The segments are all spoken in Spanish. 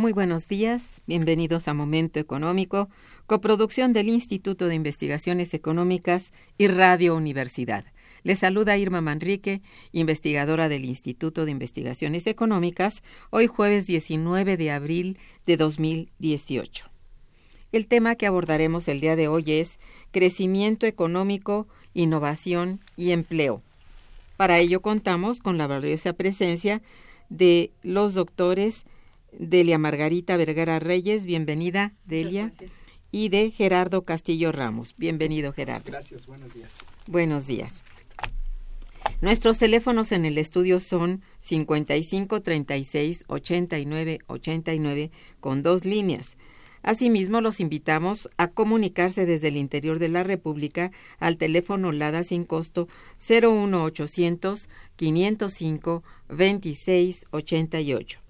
Muy buenos días, bienvenidos a Momento Económico, coproducción del Instituto de Investigaciones Económicas y Radio Universidad. Les saluda Irma Manrique, investigadora del Instituto de Investigaciones Económicas, hoy jueves 19 de abril de 2018. El tema que abordaremos el día de hoy es crecimiento económico, innovación y empleo. Para ello contamos con la valiosa presencia de los doctores Delia Margarita Vergara Reyes, bienvenida, Delia. Y de Gerardo Castillo Ramos. Bienvenido, Gerardo. Gracias, buenos días. Buenos días. Nuestros teléfonos en el estudio son 55 36 89 89 con dos líneas. Asimismo, los invitamos a comunicarse desde el interior de la República al teléfono LADA sin costo 01800 505 26 88.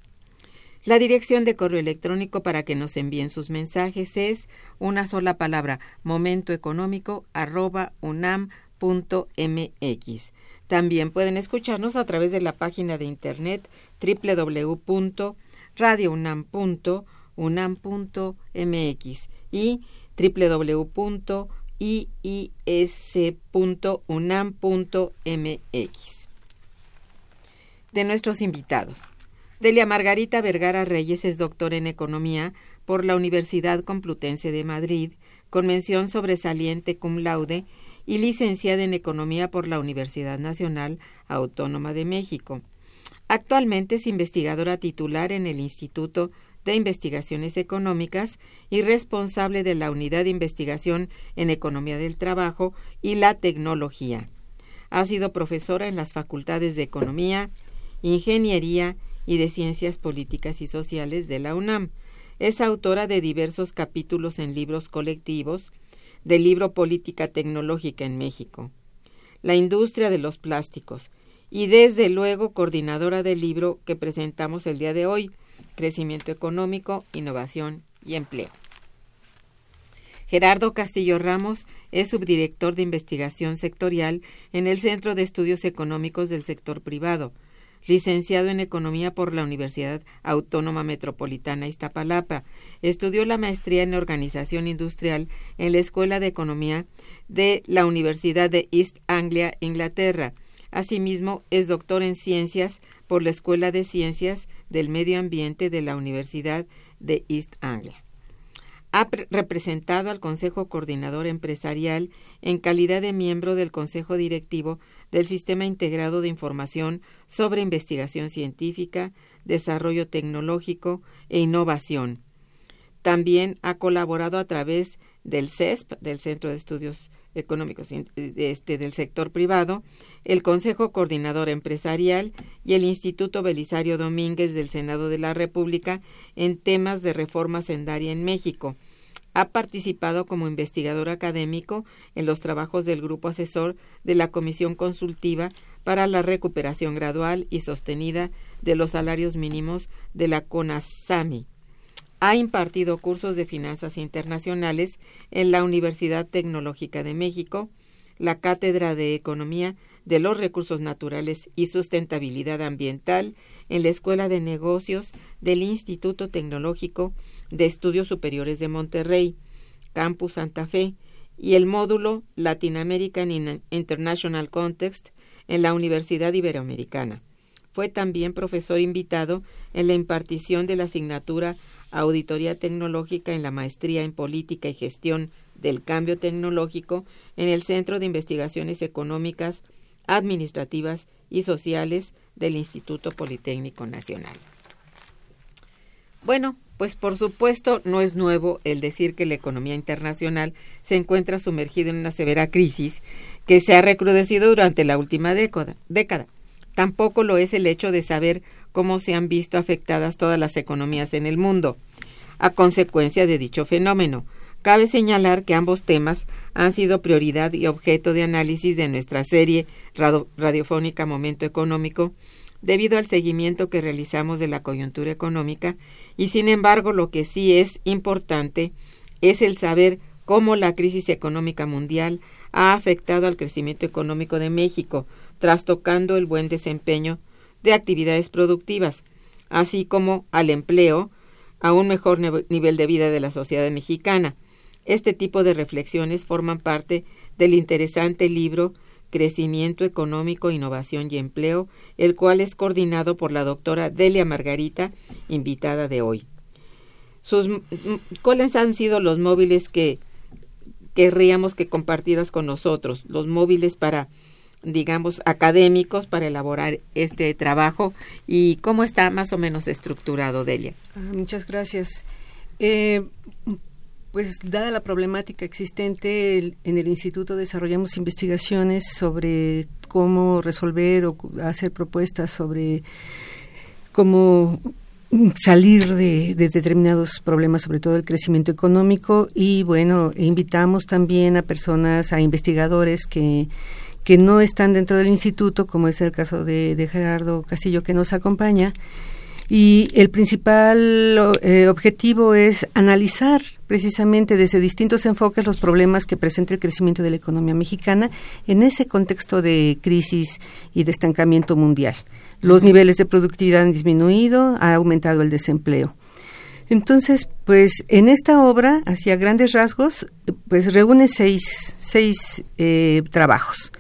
La dirección de correo electrónico para que nos envíen sus mensajes es una sola palabra, momentoeconómico.unam.mx. También pueden escucharnos a través de la página de internet www.radiounam.unam.mx y www.iis.unam.mx. De nuestros invitados. Delia Margarita Vergara Reyes es doctora en Economía por la Universidad Complutense de Madrid, con mención sobresaliente cum laude y licenciada en Economía por la Universidad Nacional Autónoma de México. Actualmente es investigadora titular en el Instituto de Investigaciones Económicas y responsable de la Unidad de Investigación en Economía del Trabajo y la Tecnología. Ha sido profesora en las facultades de Economía, Ingeniería y de Ciencias Políticas y Sociales de la UNAM. Es autora de diversos capítulos en libros colectivos del libro Política Tecnológica en México, la industria de los plásticos y desde luego coordinadora del libro que presentamos el día de hoy, Crecimiento Económico, Innovación y Empleo. Gerardo Castillo Ramos es subdirector de investigación sectorial en el Centro de Estudios Económicos del Sector Privado, licenciado en Economía por la Universidad Autónoma Metropolitana Iztapalapa. Estudió la maestría en Organización Industrial en la Escuela de Economía de la Universidad de East Anglia, Inglaterra. Asimismo, es doctor en Ciencias por la Escuela de Ciencias del Medio Ambiente de la Universidad de East Anglia. Ha representado al Consejo Coordinador Empresarial en calidad de miembro del Consejo Directivo del Sistema Integrado de Información sobre Investigación Científica, Desarrollo Tecnológico e Innovación. También ha colaborado a través del CESP, del Centro de Estudios Económicos este, del Sector Privado, el Consejo Coordinador Empresarial y el Instituto Belisario Domínguez del Senado de la República en temas de reforma sendaria en México, ha participado como investigador académico en los trabajos del grupo asesor de la Comisión Consultiva para la Recuperación Gradual y Sostenida de los Salarios Mínimos de la CONASAMI. Ha impartido cursos de finanzas internacionales en la Universidad Tecnológica de México, la Cátedra de Economía de los Recursos Naturales y Sustentabilidad Ambiental en la Escuela de Negocios del Instituto Tecnológico de Estudios Superiores de Monterrey, Campus Santa Fe, y el módulo Latin American International Context en la Universidad Iberoamericana. Fue también profesor invitado en la impartición de la asignatura Auditoría Tecnológica en la Maestría en Política y Gestión del Cambio Tecnológico en el Centro de Investigaciones Económicas, Administrativas y Sociales del Instituto Politécnico Nacional. Bueno, pues por supuesto no es nuevo el decir que la economía internacional se encuentra sumergida en una severa crisis que se ha recrudecido durante la última década. Tampoco lo es el hecho de saber cómo se han visto afectadas todas las economías en el mundo a consecuencia de dicho fenómeno. Cabe señalar que ambos temas han sido prioridad y objeto de análisis de nuestra serie radiofónica Momento Económico, debido al seguimiento que realizamos de la coyuntura económica, y sin embargo lo que sí es importante es el saber cómo la crisis económica mundial ha afectado al crecimiento económico de México, trastocando el buen desempeño de actividades productivas, así como al empleo, a un mejor nivel de vida de la sociedad mexicana. Este tipo de reflexiones forman parte del interesante libro Crecimiento Económico, Innovación y Empleo, el cual es coordinado por la doctora Delia Margarita, invitada de hoy. Sus, ¿Cuáles han sido los móviles que querríamos que compartieras con nosotros? Los móviles para, digamos, académicos para elaborar este trabajo y cómo está más o menos estructurado, Delia. Ah, muchas gracias. Eh, pues dada la problemática existente, en el instituto desarrollamos investigaciones sobre cómo resolver o hacer propuestas sobre cómo salir de, determinados problemas, sobre todo el crecimiento económico, y bueno, invitamos también a personas, a investigadores que, que no están dentro del instituto, como es el caso de, de Gerardo Castillo que nos acompaña, y el principal eh, objetivo es analizar precisamente desde distintos enfoques los problemas que presenta el crecimiento de la economía mexicana en ese contexto de crisis y de estancamiento mundial. Los niveles de productividad han disminuido, ha aumentado el desempleo. Entonces, pues en esta obra, hacia grandes rasgos, pues reúne seis, seis eh, trabajos.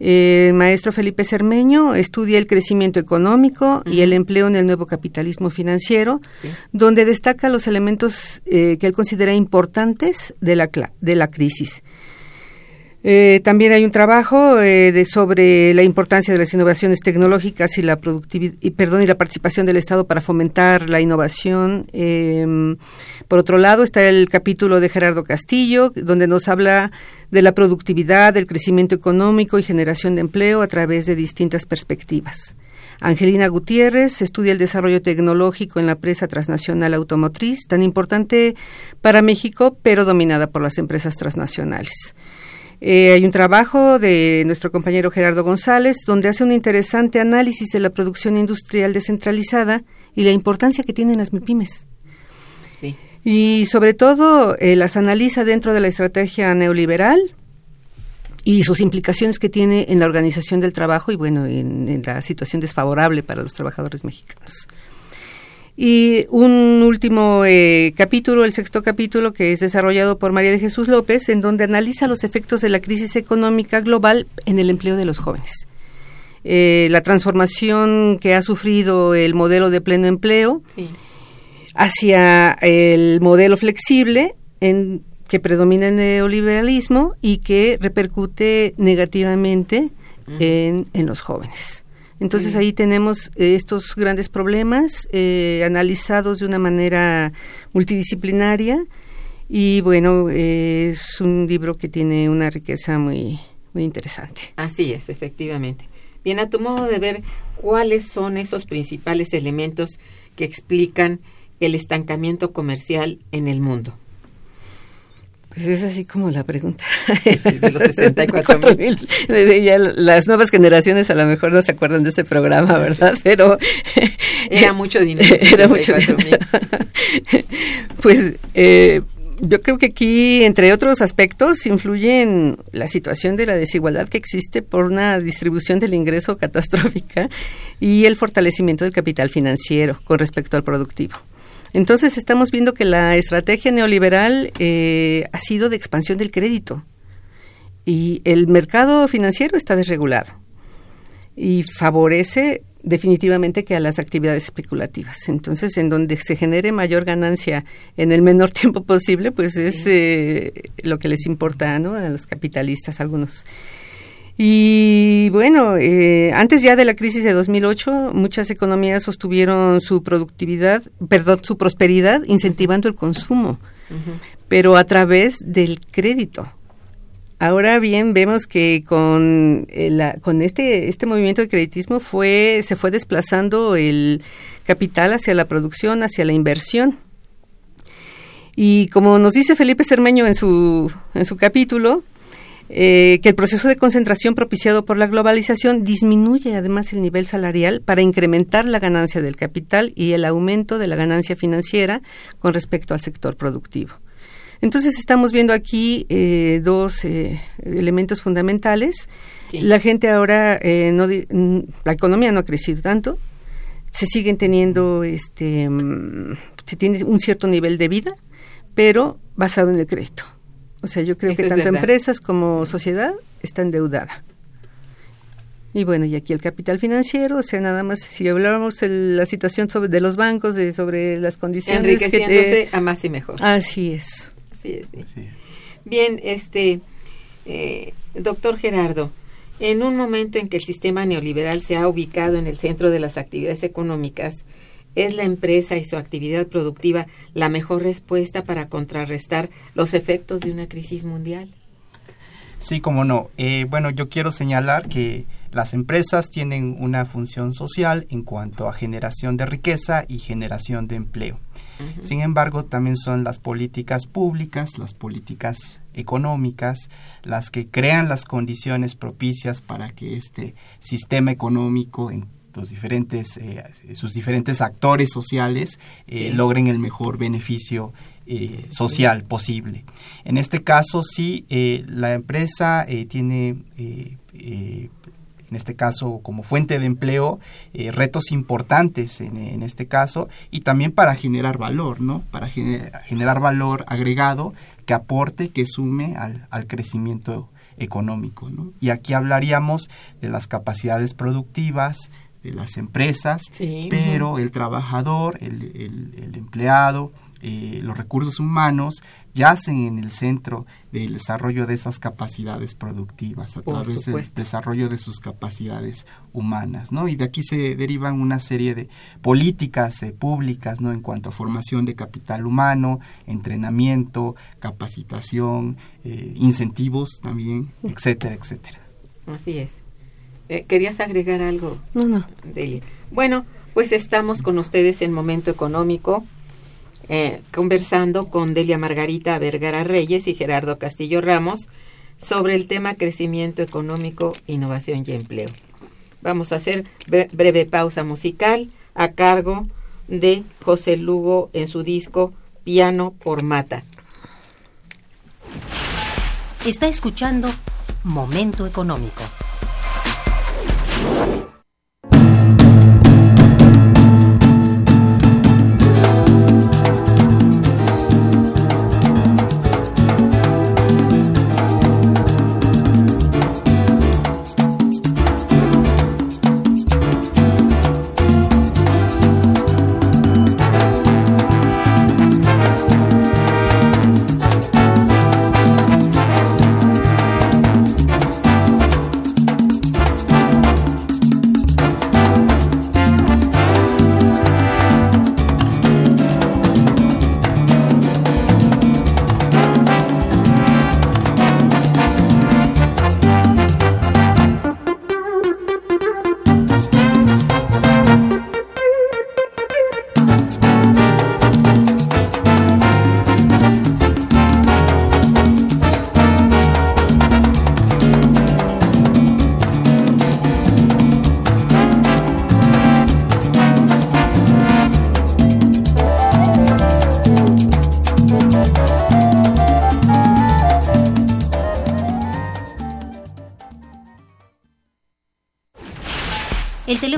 El maestro Felipe Cermeño estudia el crecimiento económico y el empleo en el nuevo capitalismo financiero, donde destaca los elementos eh, que él considera importantes de la, de la crisis. Eh, también hay un trabajo eh, de, sobre la importancia de las innovaciones tecnológicas y la productividad, y, perdón, y la participación del Estado para fomentar la innovación. Em, por otro lado, está el capítulo de Gerardo Castillo, donde nos habla de la productividad, del crecimiento económico y generación de empleo a través de distintas perspectivas. Angelina Gutiérrez estudia el desarrollo tecnológico en la empresa transnacional automotriz, tan importante para México, pero dominada por las empresas transnacionales. Eh, hay un trabajo de nuestro compañero Gerardo González donde hace un interesante análisis de la producción industrial descentralizada y la importancia que tienen las MIPIMES. Y sobre todo eh, las analiza dentro de la estrategia neoliberal y sus implicaciones que tiene en la organización del trabajo y bueno, en la situación desfavorable para los trabajadores mexicanos. Y un último eh, capítulo, el sexto capítulo, que es desarrollado por María de Jesús López, en donde analiza los efectos de la crisis económica global en el empleo de los jóvenes. Eh, la transformación que ha sufrido el modelo de pleno empleo hacia el modelo flexible en, que predomina el neoliberalismo y que repercute negativamente en, en los jóvenes. Entonces ahí tenemos estos grandes problemas eh, analizados de una manera multidisciplinaria y bueno, es un libro que tiene una riqueza muy, muy interesante. Así es, efectivamente. Bien, a tu modo de ver, ¿cuáles son esos principales elementos que explican el estancamiento comercial en el mundo? Pues es así como la pregunta. de los 64 mil. las nuevas generaciones a lo mejor no se acuerdan de ese programa, ¿verdad? Pero... Era mucho dinero. Era mucho dinero. pues eh, yo creo que aquí, entre otros aspectos, influye en la situación de la desigualdad que existe por una distribución del ingreso catastrófica y el fortalecimiento del capital financiero con respecto al productivo. Entonces estamos viendo que la estrategia neoliberal eh, ha sido de expansión del crédito y el mercado financiero está desregulado y favorece definitivamente que a las actividades especulativas. Entonces, en donde se genere mayor ganancia en el menor tiempo posible, pues es eh, lo que les importa ¿no? a los capitalistas algunos. Y bueno, eh, antes ya de la crisis de 2008, muchas economías sostuvieron su productividad, perdón, su prosperidad incentivando el consumo, pero a través del crédito. Ahora bien, vemos que con, eh, con este, este movimiento de creditismo fue, se fue desplazando el capital hacia la producción, hacia la inversión. Y como nos dice Felipe Cermeño en su, en su capítulo, eh, que el proceso de concentración propiciado por la globalización disminuye además el nivel salarial para incrementar la ganancia del capital y el aumento de la ganancia financiera con respecto al sector productivo. Entonces estamos viendo aquí eh, dos eh, elementos fundamentales. La gente ahora, no, la economía no ha crecido tanto, se siguen teniendo, este, mm, se tiene un cierto nivel de vida, pero basado en el crédito. O sea, yo creo que tanto empresas como sociedad está endeudada. Y bueno, y aquí el capital financiero, o sea, nada más si habláramos de la situación sobre, de los bancos, de, sobre las condiciones Enriqueciéndose a más y mejor. Así es. Así es. Bien, este, eh, doctor Gerardo, en un momento en que el sistema neoliberal se ha ubicado en el centro de las actividades económicas, ¿Es la empresa y su actividad productiva la mejor respuesta para contrarrestar los efectos de una crisis mundial? Sí, como no. Eh, bueno, yo quiero señalar que las empresas tienen una función social en cuanto a generación de riqueza y generación de empleo. Sin embargo, también son las políticas públicas, las políticas económicas, las que crean las condiciones propicias para que este sistema económico en los diferentes, eh, sus diferentes actores sociales eh, logren el mejor beneficio eh, social posible. En este caso, sí, la empresa tiene en este caso como fuente de empleo, retos importantes en, este caso, y también para generar valor, ¿no? Para generar valor agregado que aporte, que sume al, al crecimiento económico, ¿no? Y aquí hablaríamos de las capacidades productivas, de las empresas, pero el trabajador, el, el, empleado, eh, los recursos humanos yacen en el centro del desarrollo de esas capacidades productivas a través del desarrollo de sus capacidades humanas, ¿no? Y de aquí se derivan una serie de políticas eh, públicas, ¿no? En cuanto a formación de capital humano, entrenamiento, capacitación, eh, incentivos también, etcétera, etcétera. Así es. Eh, ¿Querías agregar algo? No, no. Delia. Bueno, pues estamos con ustedes en Momento Económico, eh, conversando con Delia Margarita Vergara Reyes y Gerardo Castillo Ramos sobre el tema crecimiento económico, innovación y empleo. Vamos a hacer breve pausa musical a cargo de José Lugo en su disco Piano por Mata. Está escuchando Momento Económico.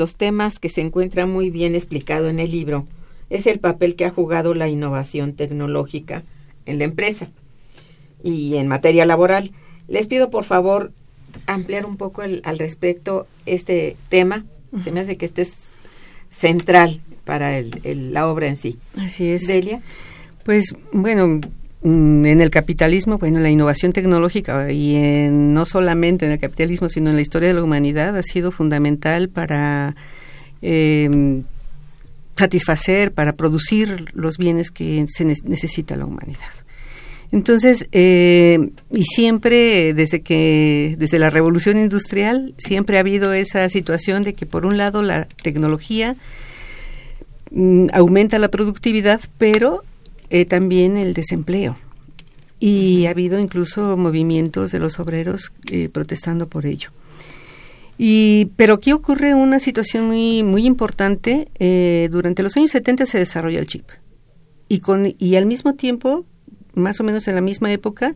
Los temas que se encuentra muy bien explicado en el libro es el papel que ha jugado la innovación tecnológica en la empresa y en materia laboral. Les pido por favor ampliar un poco al respecto este tema. Se me hace que este es central para la obra en sí. Así es. Delia. Pues bueno, en el capitalismo, bueno, la innovación tecnológica y no solamente en el capitalismo, sino en la historia de la humanidad ha sido fundamental para em, satisfacer, para producir los bienes que se necesita la humanidad. Entonces, eh, y siempre, desde que, desde la revolución industrial, siempre ha habido esa situación de que por un lado la tecnología mm, aumenta la productividad, pero eh, también el desempleo. Y ha habido incluso movimientos de los obreros eh, protestando por ello. Y, pero aquí ocurre una situación muy, muy importante. Eh, durante los años 70 se desarrolla el chip. Y, con, y al mismo tiempo, más o menos en la misma época,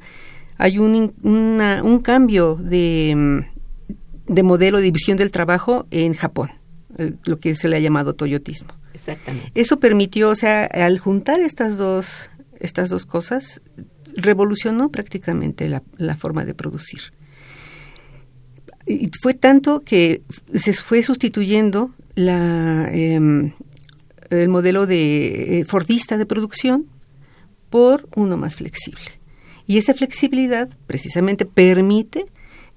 hay un, un cambio de, de modelo de división del trabajo en Japón, lo que se le ha llamado toyotismo. Exactamente. Eso permitió, o sea, al juntar estas dos, estas dos cosas, revolucionó prácticamente la, forma de producir. Y fue tanto que se fue sustituyendo la, em, el modelo de eh, Fordista de producción por uno más flexible. Y esa flexibilidad precisamente permite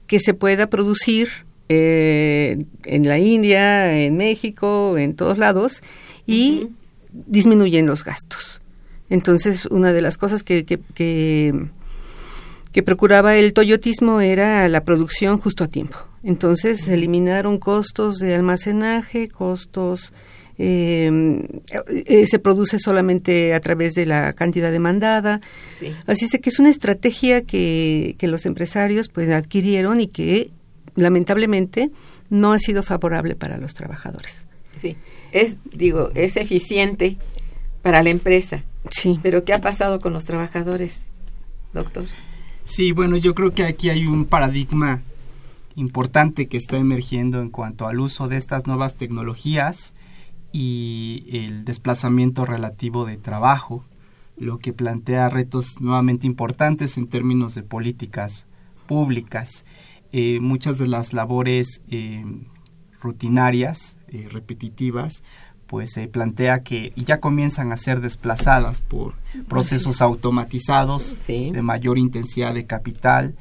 que se pueda producir eh, en la India, en México, en todos lados, y disminuyen los gastos. Entonces, una de las cosas que, que, que, procuraba el toyotismo era la producción justo a tiempo. Entonces, se eliminaron costos de almacenaje, costos... Eh, eh, se produce solamente a través de la cantidad demandada. Así es que es una estrategia que, que los empresarios pues adquirieron y que lamentablemente no ha sido favorable para los trabajadores. Sí es, digo, es eficiente para la empresa. Sí. Pero ¿qué ha pasado con los trabajadores, doctor? Sí, bueno, yo creo que aquí hay un paradigma importante que está emergiendo en cuanto al uso de estas nuevas tecnologías y el desplazamiento relativo de trabajo, lo que plantea retos nuevamente importantes en términos de políticas públicas. Eh, muchas de las labores eh, rutinarias, eh, repetitivas, pues se plantea que ya comienzan a ser desplazadas por procesos automatizados de mayor intensidad de capital,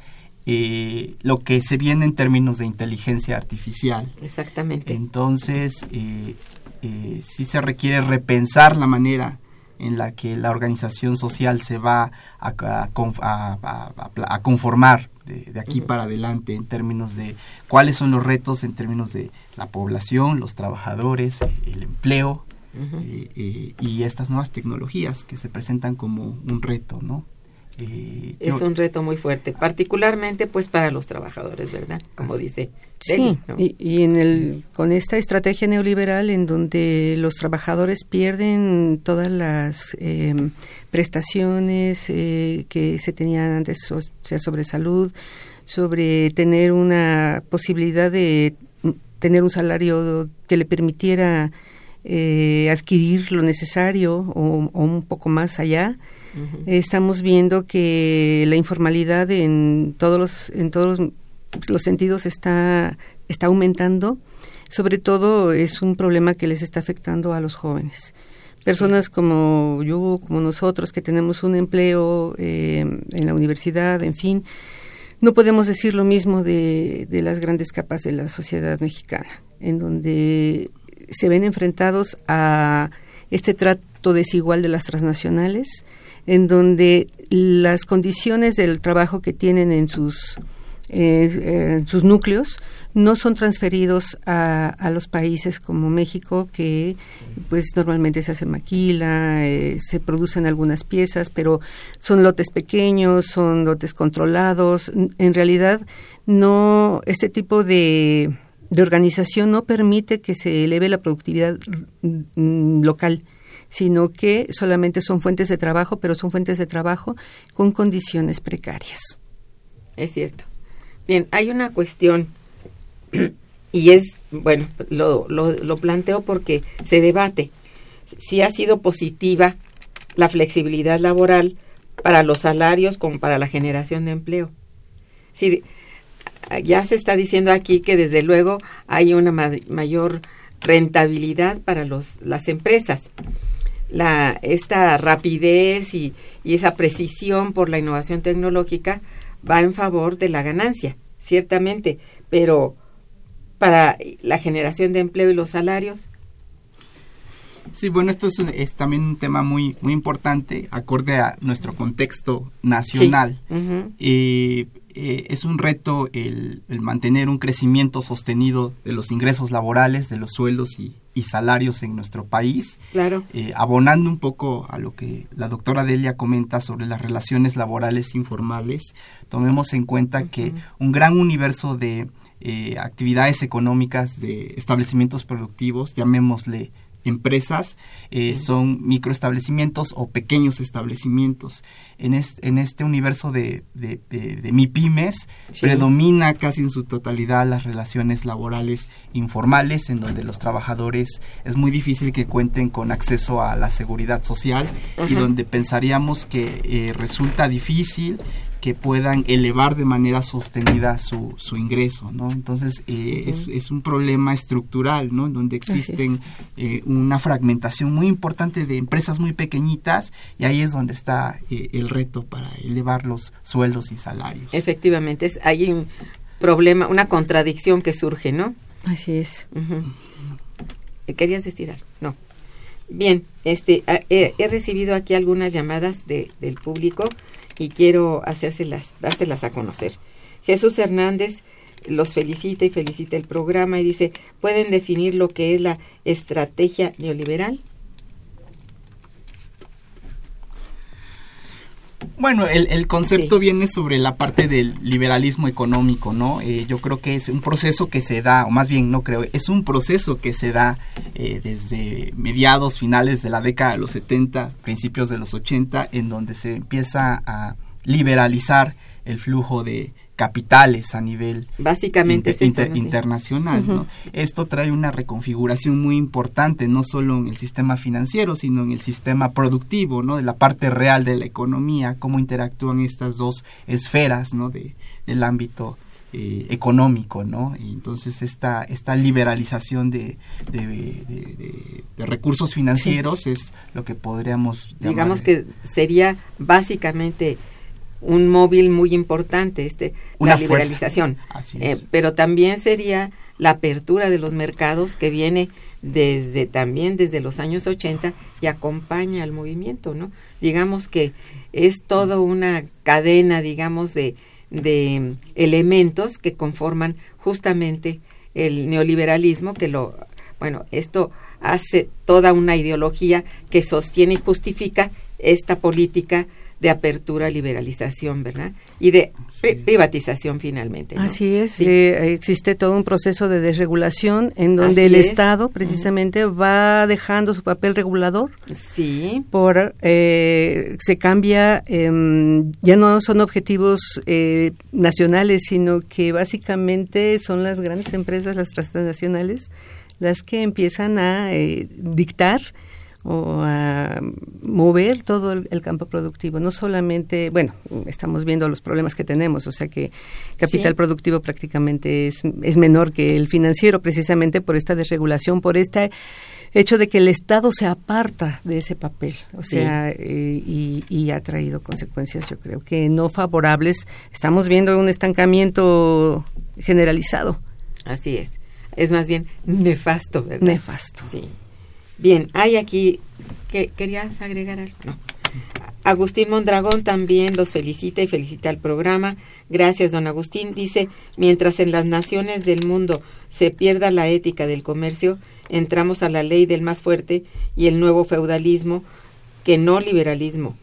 eh, lo que se viene en términos de inteligencia artificial. Exactamente. Entonces, eh, sí se requiere repensar la manera en la que la organización social se va a, a conformar de, aquí para adelante en términos de cuáles son los retos en términos de la población, los trabajadores, el empleo eh, eh, y estas nuevas tecnologías que se presentan como un reto, ¿no? Eh, es un reto muy fuerte, particularmente pues para los trabajadores, ¿verdad? Como dice. sí, y, en el, con esta estrategia neoliberal en donde los trabajadores pierden todas las em, prestaciones eh, que se tenían antes, o sea, sobre salud, sobre tener una posibilidad de tener un salario que le permitiera eh, adquirir lo necesario o, un poco más allá. Estamos viendo que la informalidad en todos los, en todos los sentidos está, está aumentando. Sobre todo es un problema que les está afectando a los jóvenes personas como yo, como nosotros, que tenemos un empleo eh, en la universidad, en fin, no podemos decir lo mismo de, de, las grandes capas de la sociedad mexicana, en donde se ven enfrentados a este trato desigual de las transnacionales, en donde las condiciones del trabajo que tienen en sus, eh, sus núcleos no son transferidos a, a, los países como México, que pues normalmente se hace maquila, eh, se producen algunas piezas, pero son lotes pequeños, son lotes controlados. En realidad, no, este tipo de, de organización no permite que se eleve la productividad mm, local sino que solamente son fuentes de trabajo, pero son fuentes de trabajo con condiciones precarias. Es cierto. Bien, hay una cuestión y es, bueno, lo, lo, planteo porque se debate si ha sido positiva la flexibilidad laboral para los salarios como para la generación de empleo. Es ya se está diciendo aquí que desde luego hay una mayor rentabilidad para los, las empresas. La, esta rapidez y, y esa precisión por la innovación tecnológica va en favor de la ganancia, ciertamente, pero para la generación de empleo y los salarios. Sí, bueno, esto es, es también un tema muy, muy importante, acorde a nuestro contexto nacional. Sí. Eh, es un reto el, el, mantener un crecimiento sostenido de los ingresos laborales, de los sueldos y, y salarios en nuestro país. Claro. Eh, abonando un poco a lo que la doctora Delia comenta sobre las relaciones laborales informales, tomemos en cuenta uh -huh. que un gran universo de eh, actividades económicas, de establecimientos productivos, llamémosle empresas eh, son microestablecimientos o pequeños establecimientos. En este, en este universo de, de, de, de MIPIMES sí. predomina casi en su totalidad las relaciones laborales informales, en donde los trabajadores es muy difícil que cuenten con acceso a la seguridad social y donde pensaríamos que eh, resulta difícil que puedan elevar de manera sostenida su, su ingreso, ¿no? Entonces, eh, uh -huh. es, es, un problema estructural, ¿no? En donde existen eh, una fragmentación muy importante de empresas muy pequeñitas y ahí es donde está eh, el reto para elevar los sueldos y salarios. Efectivamente, es, hay un problema, una contradicción que surge, ¿no? Así es. Uh -huh. ¿Querías decir algo? No. Bien, este, he, he recibido aquí algunas llamadas de, del público y quiero hacérselas, dárselas a conocer. Jesús Hernández los felicita y felicita el programa y dice, ¿pueden definir lo que es la estrategia neoliberal? Bueno, el, el concepto sí. viene sobre la parte del liberalismo económico, ¿no? Eh, yo creo que es un proceso que se da, o más bien no creo, es un proceso que se da eh, desde mediados, finales de la década de los 70, principios de los 80, en donde se empieza a liberalizar el flujo de, capitales a nivel básicamente inter, inter, internacional. Uh -huh. ¿no? Esto trae una reconfiguración muy importante, no solo en el sistema financiero, sino en el sistema productivo, ¿no? de la parte real de la economía, cómo interactúan estas dos esferas ¿no? de, del ámbito eh, económico, ¿no? Y entonces esta, esta liberalización de, de, de, de recursos financieros sí. es lo que podríamos llamar. Digamos que sería básicamente un móvil muy importante, este, Una la liberalización. Eh, pero también sería la apertura de los mercados que viene desde también desde los años 80 y acompaña al movimiento, ¿no? Digamos que es toda una cadena, digamos, de, de elementos que conforman justamente el neoliberalismo que lo bueno, esto hace toda una ideología que sostiene y justifica esta política de apertura, liberalización, ¿verdad? Y de pri privatización finalmente. ¿no? Así es, sí. eh, existe todo un proceso de desregulación en donde Así el es. Estado precisamente uh -huh. va dejando su papel regulador. Sí. Por, eh, se cambia, eh, ya no son objetivos eh, nacionales, sino que básicamente son las grandes empresas, las transnacionales, las que empiezan a eh, dictar o a mover todo el, el, campo productivo. No solamente, bueno, estamos viendo los problemas que tenemos, o sea que capital sí. productivo prácticamente es, es menor que el financiero precisamente por esta desregulación, por este hecho de que el Estado se aparta de ese papel, o sea, sí. eh, y, y, ha traído consecuencias, yo creo que no favorables. Estamos viendo un estancamiento generalizado. Así es. Es más bien nefasto, ¿verdad? Nefasto. Sí. Bien, hay aquí, ¿qué, ¿querías agregar algo? No. Agustín Mondragón también los felicita y felicita al programa. Gracias, don Agustín. Dice, mientras en las naciones del mundo se pierda la ética del comercio, entramos a la ley del más fuerte y el nuevo feudalismo, que no liberalismo.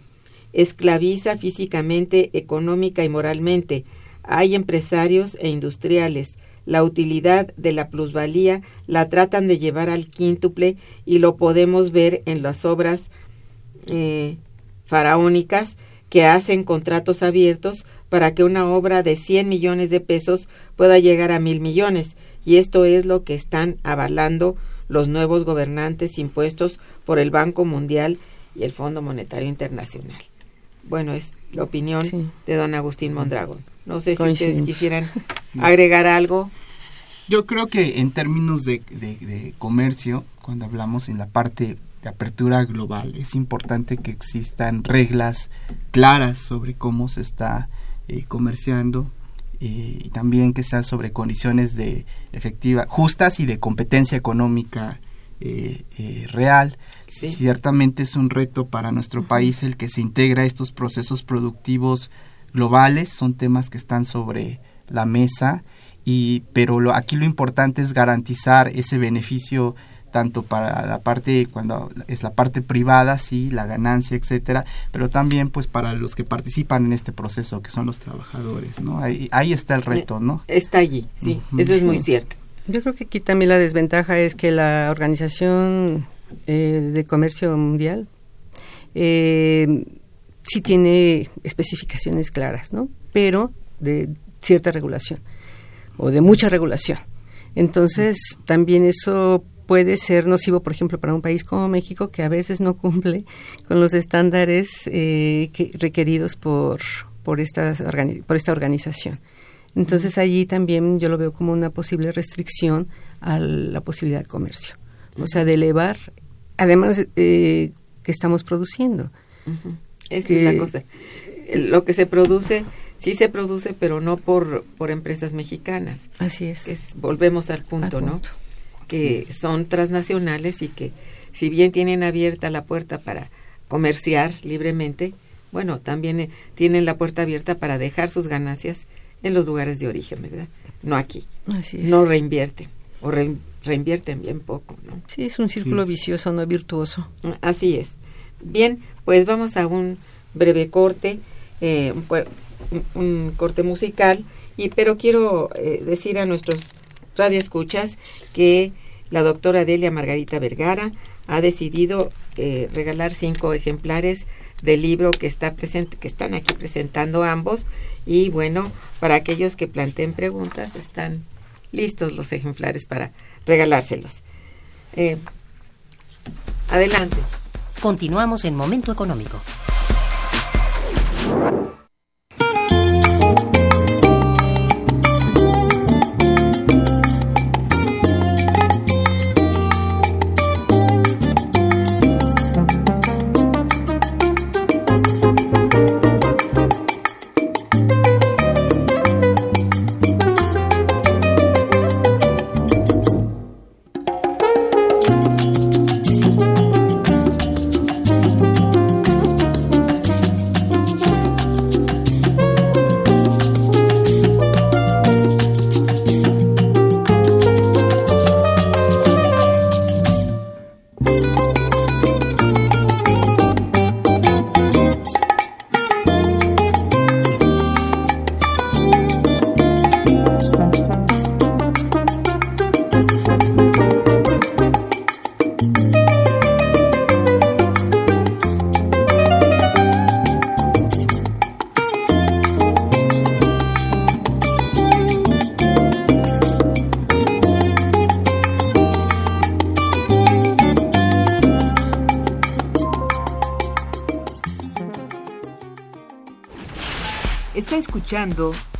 Esclaviza físicamente, económica y moralmente. Hay empresarios e industriales. La utilidad de la plusvalía la tratan de llevar al quíntuple y lo podemos ver en las obras eh, faraónicas que hacen contratos abiertos para que una obra de 100 millones de pesos pueda llegar a mil millones. Y esto es lo que están avalando los nuevos gobernantes impuestos por el Banco Mundial y el Fondo Monetario Internacional. Bueno, es la opinión de don Agustín Mondragón. No sé si ustedes quisieran agregar algo. Yo creo que en términos de, comercio, cuando hablamos en la parte de apertura global, es importante que existan reglas claras sobre cómo se está eh, comerciando eh, y también que sea sobre condiciones de efectiva, justas y de competencia económica eh, real. Ciertamente es un reto para nuestro país el que se integra estos procesos productivos globales, son temas que están sobre la mesa y pero lo, aquí lo importante es garantizar ese beneficio tanto para la parte cuando es la parte privada sí la ganancia etcétera pero también pues para los que participan en este proceso que son los trabajadores no ahí, ahí está el reto no está allí sí eso es muy cierto. Yo creo que aquí también la desventaja es que la organización eh, de comercio mundial eh, sí tiene especificaciones claras no pero de cierta regulación o de mucha regulación. Entonces, también eso puede ser nocivo, por ejemplo, para un país como México, que a veces no cumple con los estándares eh, requeridos por, por, estas por esta organización. Entonces, allí también yo lo veo como una posible restricción a la posibilidad de comercio. O sea, de elevar, además, eh, que estamos produciendo. es la cosa. Lo que se produce sí se produce, pero no por, por empresas mexicanas. Así es. volvemos al punto, ¿no? Que son transnacionales y que si bien tienen abierta la puerta para comerciar libremente, bueno, también eh, tienen la puerta abierta para dejar sus ganancias en los lugares de origen, ¿verdad? No aquí. Así es. No reinvierten o reinvierten bien poco, ¿no? Sí, es un círculo vicioso, no virtuoso. Así es. Bien, pues vamos a un breve corte. Eh, un, corte musical, y, pero quiero eh, decir a nuestros radioescuchas que la doctora Delia Margarita Vergara ha decidido eh, regalar cinco ejemplares del libro que está presente, que están aquí presentando ambos, y bueno, para aquellos que planteen preguntas, están listos los ejemplares para regalárselos. Eh, adelante. Continuamos en Momento Económico.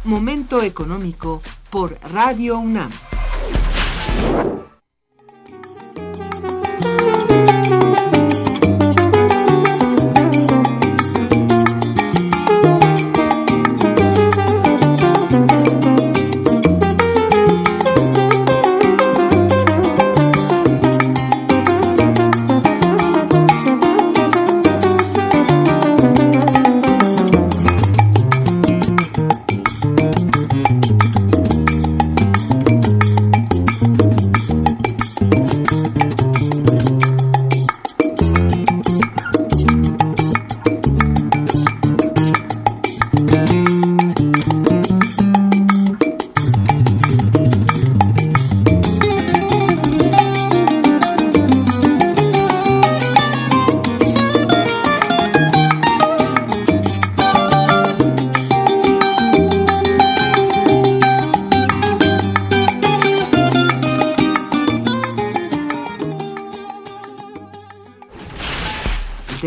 Momento Económico por Radio UNAM.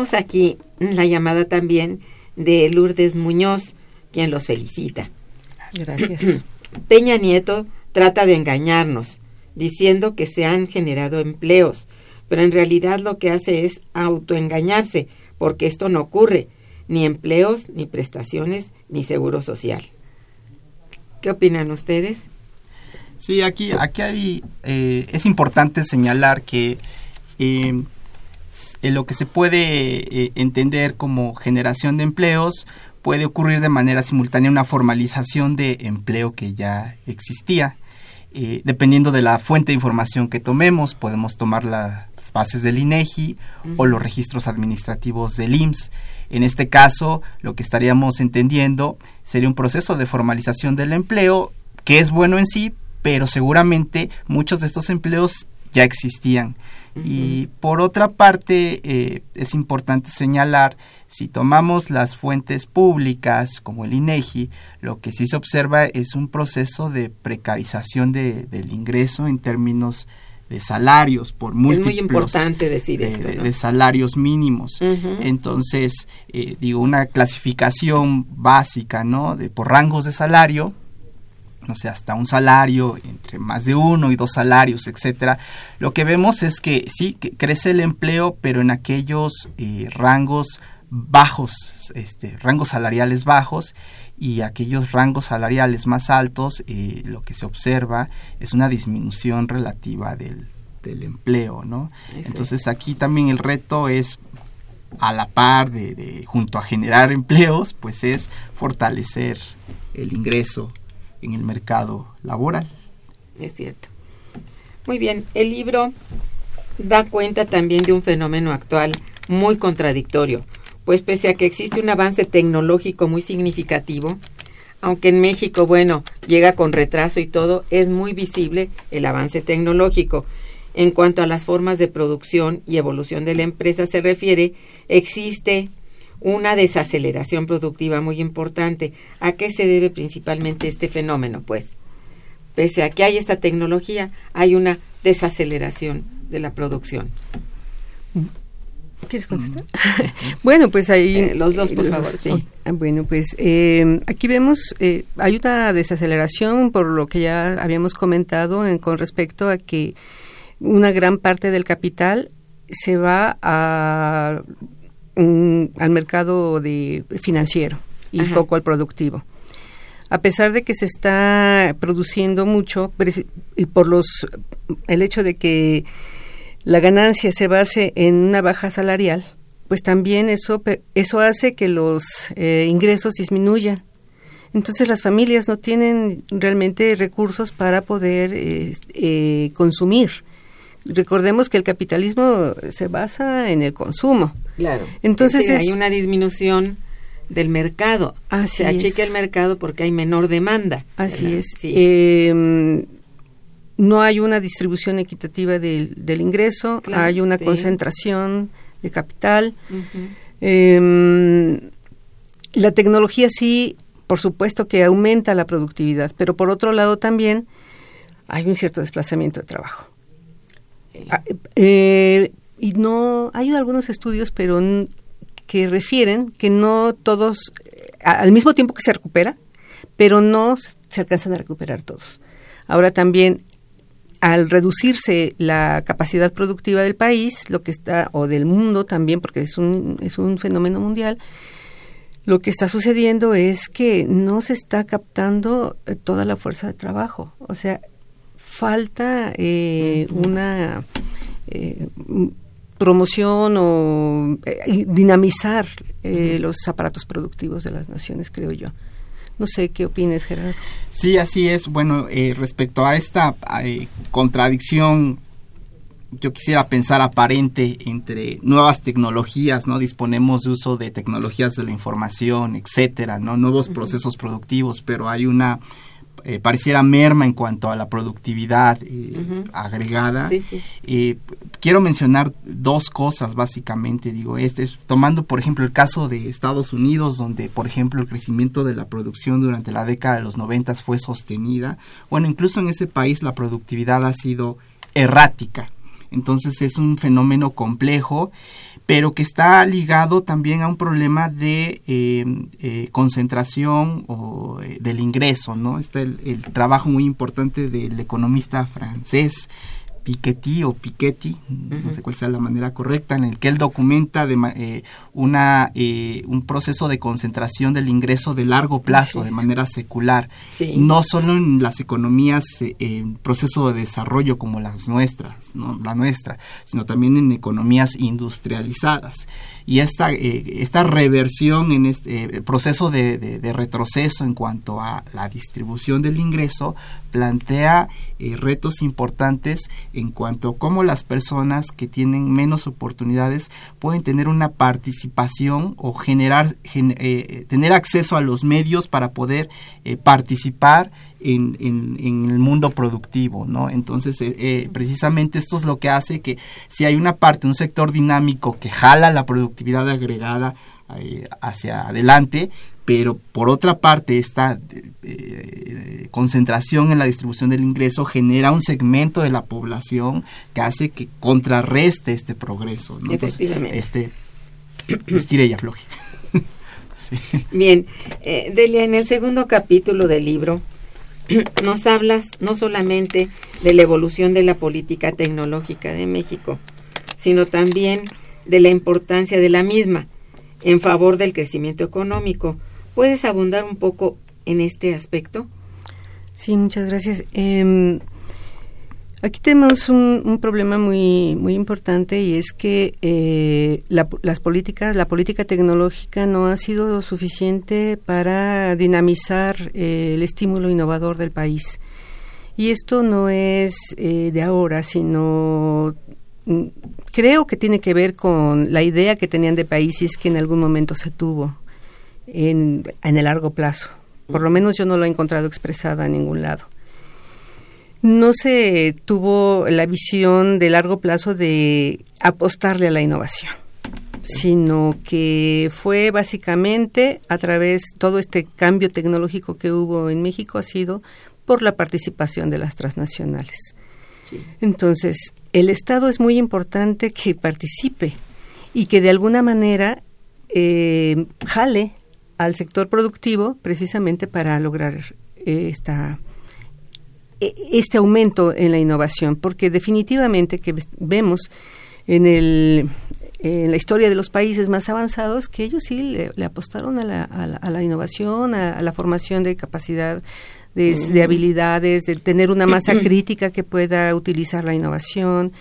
Tenemos aquí la llamada también de Lourdes Muñoz, quien los felicita. Gracias. Peña Nieto trata de engañarnos, diciendo que se han generado empleos, pero en realidad lo que hace es autoengañarse, porque esto no ocurre, ni empleos, ni prestaciones, ni seguro social. ¿Qué opinan ustedes? Sí, aquí, aquí hay, eh, es importante señalar que eh, en lo que se puede eh, entender como generación de empleos puede ocurrir de manera simultánea una formalización de empleo que ya existía. Eh, dependiendo de la fuente de información que tomemos, podemos tomar las bases del INEGI o los registros administrativos del IMSS. En este caso, lo que estaríamos entendiendo sería un proceso de formalización del empleo que es bueno en sí, pero seguramente muchos de estos empleos ya existían. Y por otra parte, eh, es importante señalar, si tomamos las fuentes públicas como el INEGI, lo que sí se observa es un proceso de precarización de, del ingreso en términos de salarios por múltiplos es muy importante decir esto, de, salarios mínimos. Entonces eh, digo una clasificación básica no de por rangos de salario no sé, hasta un salario, entre más de uno y dos salarios, etcétera, lo que vemos es que sí, que crece el empleo, pero en aquellos eh, rangos bajos, este, rangos salariales bajos, y aquellos rangos salariales más altos, eh, lo que se observa es una disminución relativa del, del empleo, ¿no? Entonces aquí también el reto es a la par de, de, junto a generar empleos, pues es fortalecer el ingreso en el mercado laboral. Es cierto. Muy bien, el libro da cuenta también de un fenómeno actual muy contradictorio, pues pese a que existe un avance tecnológico muy significativo, aunque en México, bueno, llega con retraso y todo, es muy visible el avance tecnológico. En cuanto a las formas de producción y evolución de la empresa se refiere, existe una desaceleración productiva muy importante. ¿A qué se debe principalmente este fenómeno? Pues, pese a que hay esta tecnología, hay una desaceleración de la producción. ¿Quieres contestar? bueno, pues ahí... Eh, los dos, por favor, sí. Ah, bueno, pues eh, aquí vemos, eh, hay una desaceleración por lo que ya habíamos comentado en, con respecto a que una gran parte del capital se va a al mercado de financiero y poco al productivo. A pesar de que se está produciendo mucho y por los el hecho de que la ganancia se base en una baja salarial, pues también eso eso hace que los eh, ingresos disminuyan. Entonces las familias no tienen realmente recursos para poder eh, eh, consumir recordemos que el capitalismo se basa en el consumo. Claro. Entonces hay una disminución del mercado. Así se achica el mercado porque hay menor demanda. Así es. Em, no hay una distribución equitativa del, del ingreso, hay una concentración de capital. Em, la tecnología sí, por supuesto que aumenta la productividad, pero por otro lado también hay un cierto desplazamiento de trabajo. Ah, eh, y no, hay algunos estudios, pero que refieren que no todos, al mismo tiempo que se recupera, pero no se alcanzan a recuperar todos. Ahora también, al reducirse la capacidad productiva del país, lo que está, o del mundo también, porque es un, es un fenómeno mundial, lo que está sucediendo es que no se está captando eh, toda la fuerza de trabajo. O sea, falta eh, una eh, promoción o eh, dinamizar los aparatos productivos de las naciones, creo yo. No sé qué opinas, Gerardo. Sí, así es. Bueno, respecto a esta contradicción yo quisiera pensar aparente entre nuevas tecnologías, ¿no? Disponemos de uso de tecnologías de la información, etcétera, ¿no? Nuevos procesos productivos, pero hay una eh, pareciera merma en cuanto a la productividad eh, agregada. Eh, quiero mencionar dos cosas básicamente, digo, este es, tomando por ejemplo el caso de Estados Unidos, donde por ejemplo el crecimiento de la producción durante la década de los noventas fue sostenida. Bueno, incluso en ese país la productividad ha sido errática. Entonces es un fenómeno complejo pero que está ligado también a un problema de eh, eh, concentración o eh, del ingreso, ¿no? Está el, el, trabajo muy importante del economista francés Piketty o Piketty, no sé cuál sea la manera correcta, en el que él documenta de, eh, una, eh, un proceso de concentración del ingreso de largo plazo, de manera secular, no solo en las economías eh, en proceso de desarrollo como las nuestras, ¿no? la nuestra, sino también en economías industrializadas. Y esta, esta reversión en este proceso de, de retroceso en cuanto a la distribución del ingreso plantea eh, retos importantes en cuanto a cómo las personas que tienen menos oportunidades pueden tener una participación o generar eh, tener acceso a los medios para poder eh, participar en, en, el mundo productivo, ¿no? Entonces, precisamente esto es lo que hace que si hay una parte, un sector dinámico que jala la productividad agregada hacia adelante, pero por otra parte esta eh, concentración en la distribución del ingreso genera un segmento de la población que hace que contrarreste este progreso. ¿no? este, estire y afloje. Bien, eh, Delia, en el segundo capítulo del libro nos hablas no solamente de la evolución de la política tecnológica de México, sino también de la importancia de la misma en favor del crecimiento económico ¿Puedes abundar un poco en este aspecto? Sí, muchas gracias. Em, aquí tenemos un, problema muy muy importante y es que eh, las políticas, la política tecnológica no ha sido suficiente para dinamizar eh, el estímulo innovador del país. Y esto no es eh, de ahora, sino mm, creo que tiene que ver con la idea que tenían de país y es que en algún momento se tuvo en, en el largo plazo. Por lo menos yo no lo he encontrado expresada en ningún lado. No se tuvo la visión de largo plazo de apostarle a la innovación, sino que fue básicamente a través todo este cambio tecnológico que hubo en México ha sido por la participación de las transnacionales. Entonces, el Estado es muy importante que participe y que de alguna manera eh, jale al sector productivo precisamente para lograr eh, esta e, este aumento en la innovación, porque definitivamente que vemos en, el, en la historia de los países más avanzados que ellos sí le, apostaron a la, a la, innovación, a, la formación de capacidad, de, de, habilidades, de tener una masa crítica que pueda utilizar la innovación.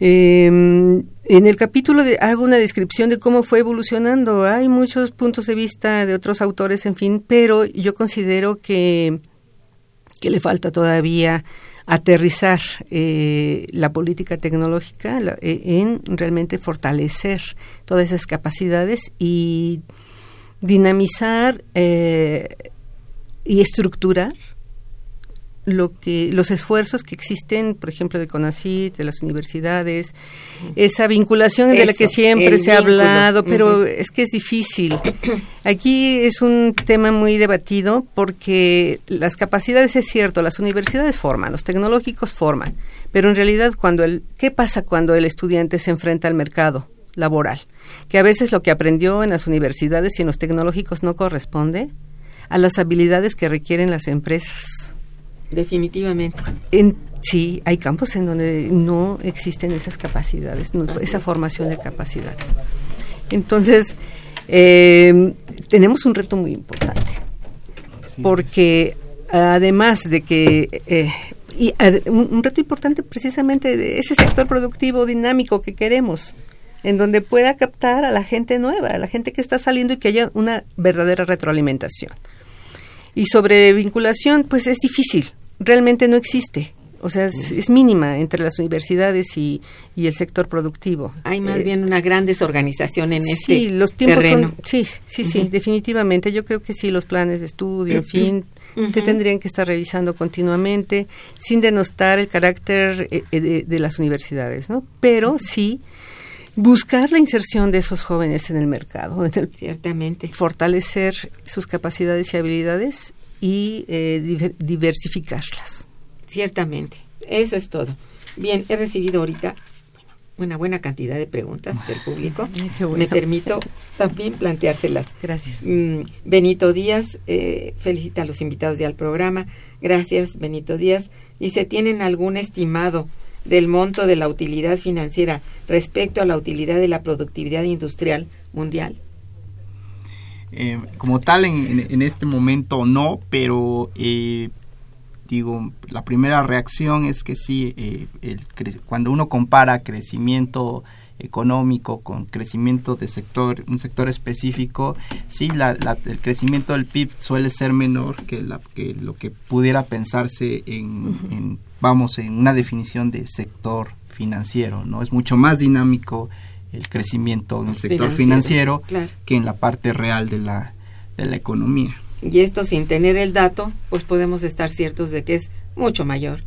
Eh, en el capítulo de, hago una descripción de cómo fue evolucionando. Hay muchos puntos de vista de otros autores, en fin, pero yo considero que, que le falta todavía aterrizar eh, la política tecnológica eh, en realmente fortalecer todas esas capacidades y dinamizar eh, y estructurar lo que los esfuerzos que existen, por ejemplo, de CONACYT, de las universidades, esa vinculación de la que siempre se ha hablado, pero es que es difícil. Aquí es un tema muy debatido porque las capacidades es cierto, las universidades forman, los tecnológicos forman, pero en realidad cuando el ¿qué pasa cuando el estudiante se enfrenta al mercado laboral? Que a veces lo que aprendió en las universidades y en los tecnológicos no corresponde a las habilidades que requieren las empresas. Definitivamente. En, sí, hay campos en donde no existen esas capacidades, esa formación de capacidades. Entonces, eh, tenemos un reto muy importante, porque además de que... Eh, y un reto importante precisamente de ese sector productivo dinámico que queremos, en donde pueda captar a la gente nueva, a la gente que está saliendo y que haya una verdadera retroalimentación. Y sobre vinculación, pues es difícil, realmente no existe. O sea, es, mínima entre las universidades y, y, el sector productivo. Hay más eh, bien una gran desorganización en este sí, los tiempos Son, sí, sí, sí, definitivamente. Yo creo que sí, los planes de estudio, en fin, te tendrían que estar revisando continuamente, sin denostar el carácter eh, de, de, las universidades, ¿no? Pero sí buscar la inserción de esos jóvenes en el mercado, ciertamente, fortalecer sus capacidades y habilidades y eh, diversificarlas. Ciertamente, eso es todo. Bien, he recibido ahorita una buena cantidad de preguntas del público. Me permito también planteárselas. Gracias. Mm, Benito Díaz eh, felicita a los invitados ya al programa. Gracias, Benito Díaz. Dice, ¿tienen algún estimado del monto de la utilidad financiera respecto a la utilidad de la productividad industrial mundial? Eh, como tal, en, en, este momento no, pero eh, digo, la primera reacción es que sí, eh, el, cuando uno compara crecimiento económico con crecimiento de sector un sector específico sí la, el crecimiento del PIB suele ser menor que, la, que lo que pudiera pensarse en, vamos en una definición de sector financiero no es mucho más dinámico el crecimiento en el sector financiero, que en la parte real de la de la economía y esto sin tener el dato, pues podemos estar ciertos de que es mucho mayor,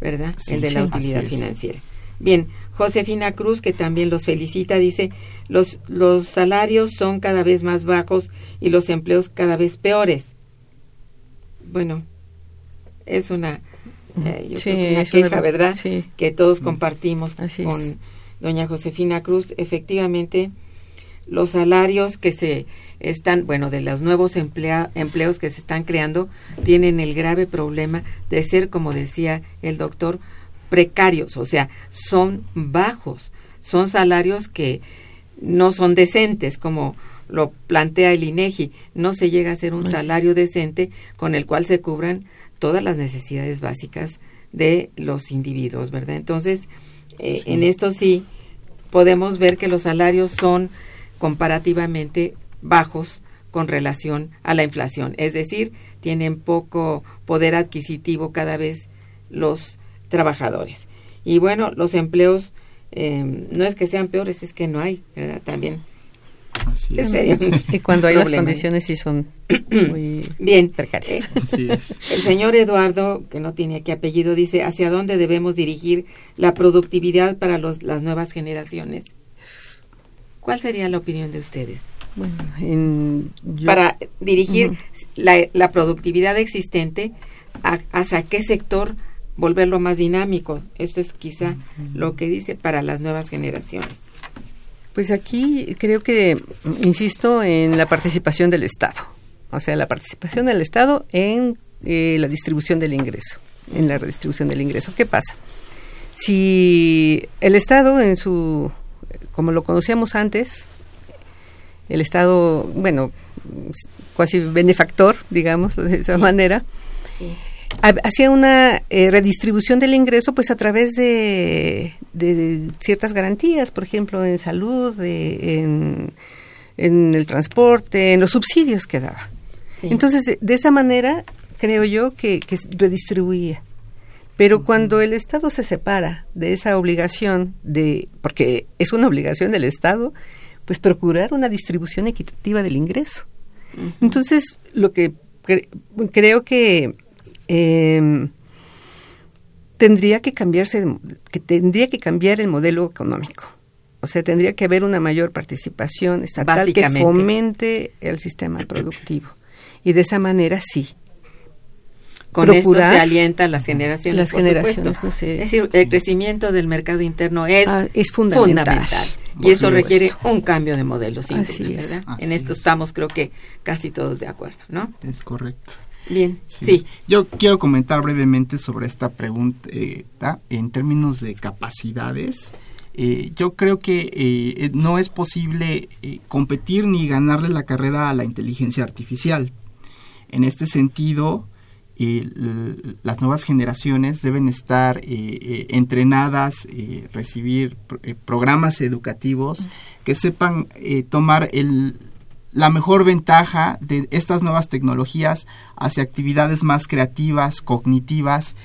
¿verdad? el de la utilidad financiera. Bien, Josefina Cruz, que también los felicita, dice, los, los salarios son cada vez más bajos y los empleos cada vez peores. Bueno, es una, eh, queja, ¿verdad? Que todos compartimos con doña Josefina Cruz. Efectivamente, los salarios que se están, bueno, de los nuevos empleos que se están creando, tienen el grave problema de ser, como decía el doctor, precarios, o sea, son bajos, son salarios que no son decentes, como lo plantea el INEGI, no se llega a ser un salario decente con el cual se cubran todas las necesidades básicas de los individuos, ¿verdad? Entonces, eh, en esto sí podemos ver que los salarios son comparativamente bajos con relación a la inflación, es decir, tienen poco poder adquisitivo cada vez los trabajadores. Y bueno, los empleos eh, no es que sean peores, es que no hay, ¿verdad? También. Así es. Y cuando hay las condiciones sí son muy bien precarias. El señor Eduardo, que no tiene aquí apellido, dice, ¿hacia dónde debemos dirigir la productividad para los, las nuevas generaciones? ¿Cuál sería la opinión de ustedes? para dirigir la, productividad existente hacia qué sector volverlo más dinámico. Esto es quizá lo que dice para las nuevas generaciones. Pues aquí creo que, insisto, en la participación del Estado. O sea, la participación del Estado en eh, la distribución del ingreso, en la redistribución del ingreso. ¿Qué pasa? Si el Estado en su, como lo conocíamos antes, el Estado, bueno, casi benefactor, digamos, de esa manera, hacía una eh, redistribución del ingreso pues a través de, ciertas garantías, por ejemplo, en salud, en, el transporte, en los subsidios que daba. Entonces, de esa manera, creo yo que, que redistribuía. Pero cuando el Estado se separa de esa obligación de, porque es una obligación del Estado, pues procurar una distribución equitativa del ingreso. Entonces, lo que creo que em, tendría que cambiarse, que tendría que cambiar el modelo económico. O sea, tendría que haber una mayor participación estatal que fomente el sistema productivo. Y de esa manera sí. Con esto se alienta las generaciones. Las generaciones, no sé. Es decir, el crecimiento del mercado interno es, ah, es fundamental. Y esto requiere un cambio de modelo, Así ¿verdad? en esto estamos, creo que, casi todos de acuerdo, ¿no? Es correcto. Bien, sí. Yo quiero comentar brevemente sobre esta pregunta en términos de capacidades. Eh, yo creo que eh, no es posible eh, competir ni ganarle la carrera a la inteligencia artificial. En este sentido, las nuevas generaciones deben estar eh, eh, entrenadas, eh, recibir programas educativos que sepan tomar el, la mejor ventaja de estas nuevas tecnologías hacia actividades más creativas, cognitivas,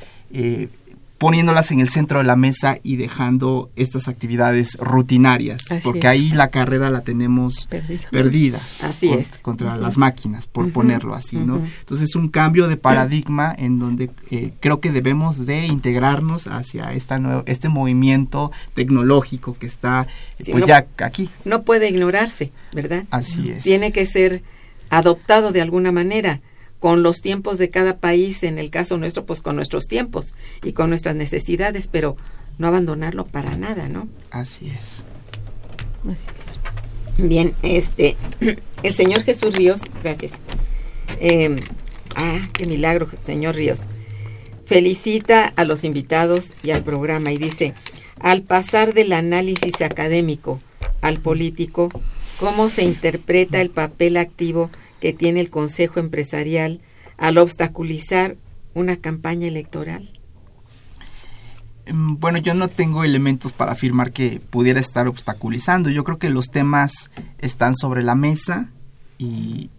poniéndolas en el centro de la mesa y dejando estas actividades rutinarias, porque ahí la carrera la tenemos perdida, Así es. contra las máquinas, por ponerlo así, ¿no? Entonces es un cambio de paradigma en donde eh, creo que debemos de integrarnos hacia esta nuevo, este movimiento tecnológico que está pues ya aquí. No puede ignorarse, ¿verdad? Así es. Tiene que ser adoptado de alguna manera con los tiempos de cada país, en el caso nuestro, pues con nuestros tiempos y con nuestras necesidades, pero no abandonarlo para nada, ¿no? Así es. Así es. Bien, este, el señor Jesús Ríos, gracias. Eh, ah, qué milagro, señor Ríos. Felicita a los invitados y al programa y dice, al pasar del análisis académico al político, ¿cómo se interpreta el papel activo que tiene el Consejo Empresarial al obstaculizar una campaña electoral? Mm, bueno, yo no tengo elementos para afirmar que pudiera estar obstaculizando. Yo creo que los temas están sobre la mesa y,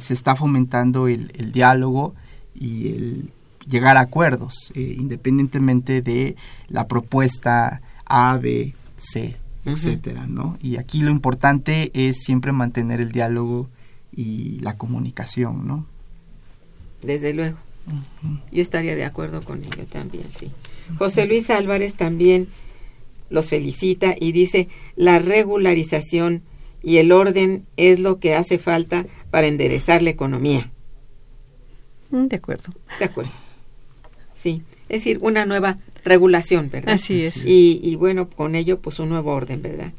se está fomentando el, diálogo y el llegar a acuerdos, eh, independientemente de la propuesta A, B, C, etcétera, ¿no? Y aquí lo importante es siempre mantener el diálogo y la comunicación, ¿no? Desde luego. Yo estaría de acuerdo con ello también, sí. José Luis Álvarez también los felicita y dice, la regularización y el orden es lo que hace falta para enderezar la economía. Mm, de acuerdo. De acuerdo. Sí, es decir, una nueva regulación, ¿verdad? Así es. Y, y bueno, con ello, pues un nuevo orden, ¿verdad?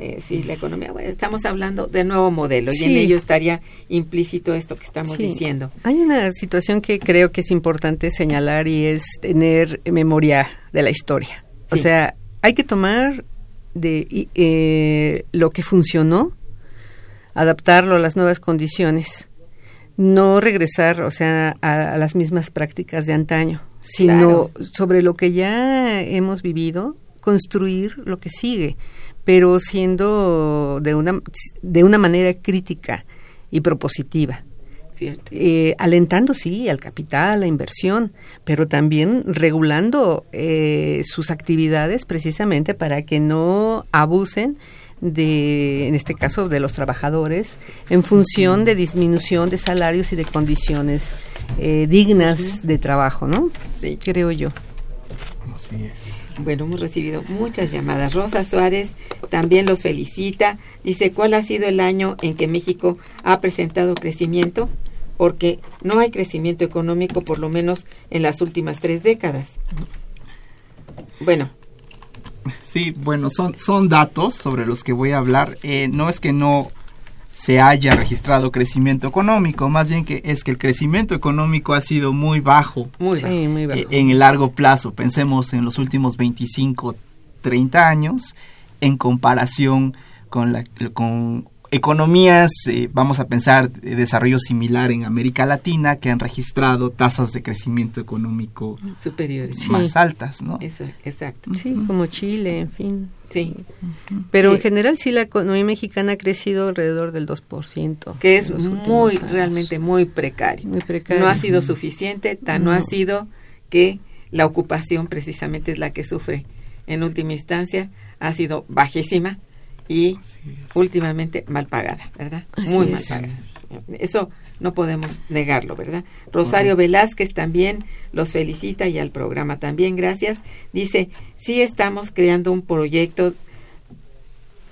Eh, sí, la economía, estamos hablando de nuevo modelo y en ello estaría implícito esto que estamos diciendo. Hay una situación que creo que es importante señalar y es tener memoria de la historia. O sea, hay que tomar de eh, lo que funcionó, adaptarlo a las nuevas condiciones, no regresar, o sea, a, las mismas prácticas de antaño, sino sobre lo que ya hemos vivido, construir lo que sigue pero siendo de una, de una manera crítica y propositiva. Eh, alentando, sí, al capital, la inversión, pero también regulando eh, sus actividades precisamente para que no abusen de, en este caso, de los trabajadores en función de disminución de salarios y de condiciones eh, dignas de trabajo, ¿no? Sí. Creo yo. Así es. Bueno, hemos recibido muchas llamadas. Rosa Suárez también los felicita. Dice, ¿cuál ha sido el año en que México ha presentado crecimiento? Porque no hay crecimiento económico, por lo menos en las últimas tres décadas. Bueno. Sí, bueno, son, son datos sobre los que voy a hablar. Eh, no es que no se haya registrado crecimiento económico, más bien que es que el crecimiento económico ha sido muy bajo, muy, eh, en el largo plazo. Pensemos en los últimos 25, 30 años en comparación con, la, con economías, eh, vamos a pensar, de desarrollo similar en América Latina, que han registrado tasas de crecimiento económico superiores, más altas, ¿no? Exacto. Sí, como Chile, en fin. Sí. Pero en general sí la economía mexicana ha crecido alrededor del 2%. Que es muy, realmente muy precario. Muy precario. No ha sido suficiente, tan no. ha sido que la ocupación precisamente es la que sufre en última instancia, ha sido bajísima y últimamente mal pagada, ¿verdad? Muy mal pagada. Eso no podemos negarlo, ¿verdad? Rosario Velázquez también los felicita y al programa también, gracias. Dice, sí estamos creando un proyecto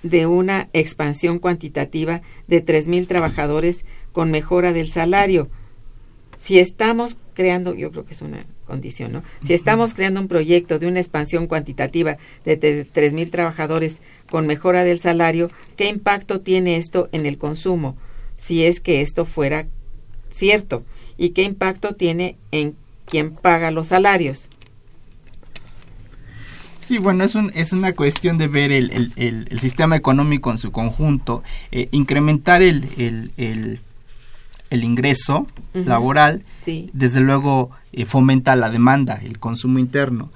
de una expansión cuantitativa de tres mil trabajadores con mejora del salario. Si estamos creando, yo creo que es una condición, ¿no? Si estamos creando un proyecto de una expansión cuantitativa de tres mil trabajadores con mejora del salario, ¿qué impacto tiene esto en el consumo? Si es que esto fuera cierto. ¿Y qué impacto tiene en quien paga los salarios? Sí, bueno, es, un, es una cuestión de ver el, el, sistema económico en su conjunto, eh, incrementar el, el, ingreso laboral, desde luego eh, fomenta la demanda, el consumo interno,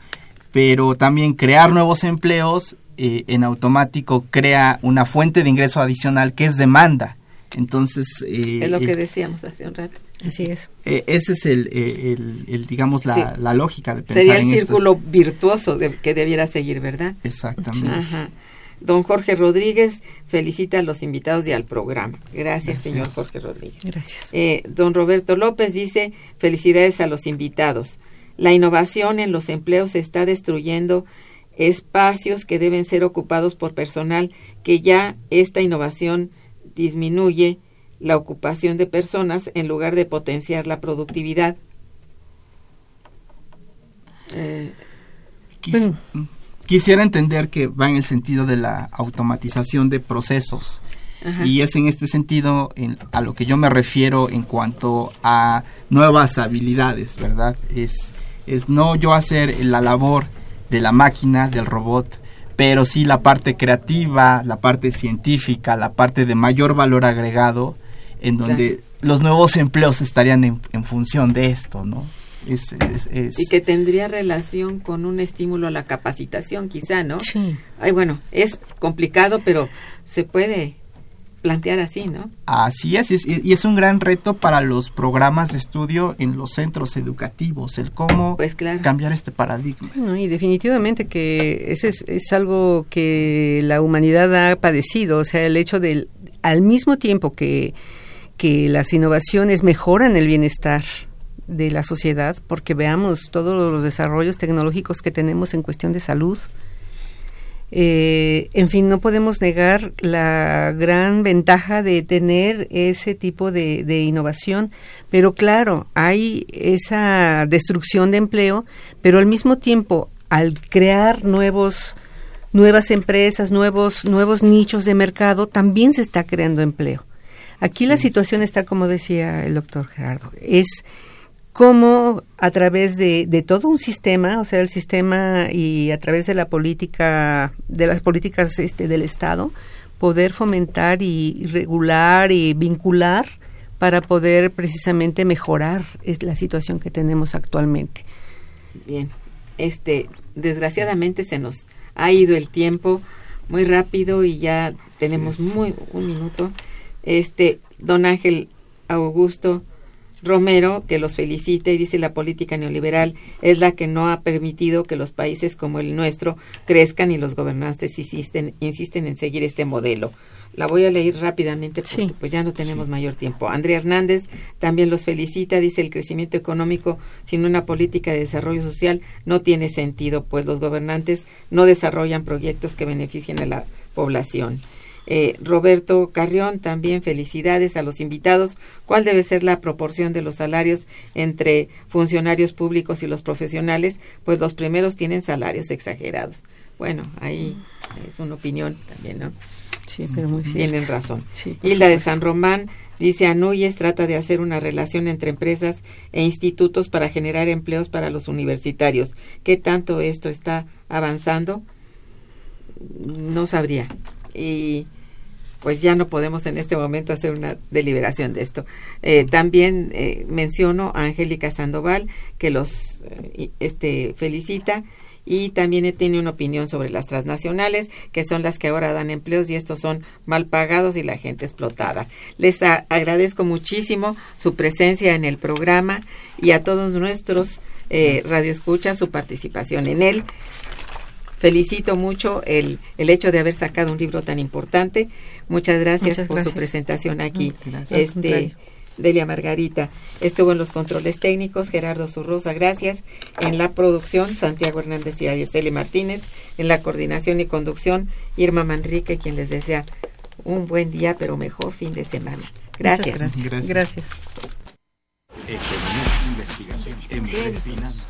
pero también crear nuevos empleos eh, en automático crea una fuente de ingreso adicional que es demanda. Entonces... es lo que decíamos hace un rato. Así es. Eh, ese es el, el, el digamos, la, Sí. la lógica de pensar Sería el en esto. círculo virtuoso de- que debiera seguir, ¿verdad? Exactamente. Ajá. Don Jorge Rodríguez felicita a los invitados y al programa. Gracias, Gracias. señor Jorge Rodríguez. Gracias. Eh, don Roberto López dice, felicidades a los invitados. La innovación en los empleos está destruyendo espacios que deben ser ocupados por personal que ya esta innovación disminuye la ocupación de personas en lugar de potenciar la productividad. Eh, Quis- Quisiera entender que va en el sentido de la automatización de procesos. ajá. Y es en este sentido en- a lo que yo me refiero en cuanto a nuevas habilidades, ¿verdad? Es, es no yo hacer la labor de la máquina, del robot, pero sí la parte creativa, la parte científica, la parte de mayor valor agregado, en donde los nuevos empleos estarían en, en función de esto, ¿no? Es, es- es- y que tendría relación con un estímulo a la capacitación, quizá, ¿no? Sí. Ay, bueno, es complicado, pero se puede plantear así, ¿no? Así es, y es, y es un gran reto para los programas de estudio en los centros educativos, el cómo Pues claro. cambiar este paradigma. No, y definitivamente que eso es, es algo que la humanidad ha padecido, o sea, el hecho del, al mismo tiempo que, que las innovaciones mejoran el bienestar de la sociedad, porque veamos todos los desarrollos tecnológicos que tenemos en cuestión de salud, eh, en fin, no podemos negar la gran ventaja de tener ese tipo de, de innovación, pero claro, hay esa destrucción de empleo, pero al mismo tiempo, al crear nuevos nuevas empresas, nuevos nuevos nichos de mercado, también se está creando empleo. Aquí la situación está, como decía el doctor Gerardo, es cómo a través de, de todo un sistema, o sea, el sistema y a través de la política, de las políticas este, del Estado, poder fomentar y, regular y vincular para poder precisamente mejorar es la situación que tenemos actualmente. Bien, este, desgraciadamente se nos ha ido el tiempo muy rápido y ya tenemos muy un minuto. Este, don Ángel Augusto Romero, que los felicita y dice la política neoliberal es la que no ha permitido que los países como el nuestro crezcan y los gobernantes insisten, insisten en seguir este modelo. La voy a leer rápidamente porque Sí. pues ya no tenemos mayor tiempo. Andrea Hernández también los felicita, dice el crecimiento económico sin una política de desarrollo social no tiene sentido, pues los gobernantes no desarrollan proyectos que beneficien a la población. Eh, Roberto Carrión, también felicidades a los invitados. ¿Cuál debe ser la proporción de los salarios entre funcionarios públicos y los profesionales? Pues los primeros tienen salarios exagerados. Bueno, ahí es una opinión también, ¿no? Sí, pero muy cierto. Tienen razón. Sí, Hilda de. San Román dice Anuyes trata de hacer una relación entre empresas e institutos para generar empleos para los universitarios. ¿Qué tanto esto está avanzando? No sabría. Y pues ya no podemos en este momento hacer una deliberación de esto. Eh, también eh, menciono a Angélica Sandoval que los eh, este felicita y también tiene una opinión sobre las transnacionales, que son las que ahora dan empleos y estos son mal pagados y la gente explotada. Les a- agradezco muchísimo su presencia en el programa y a todos nuestros eh, radioescuchas su participación en él. Felicito mucho el, el hecho de haber sacado un libro tan importante. Muchas gracias Muchas por su presentación aquí. Gracias. Este. Delia Margarita. Estuvo en los controles técnicos Gerardo Zurrosa, gracias. En la producción Santiago Hernández y Araceli Martínez. En la coordinación y conducción Irma Manrique, quien les desea un buen día, pero mejor fin de semana. Gracias. Muchas gracias. Gracias. gracias.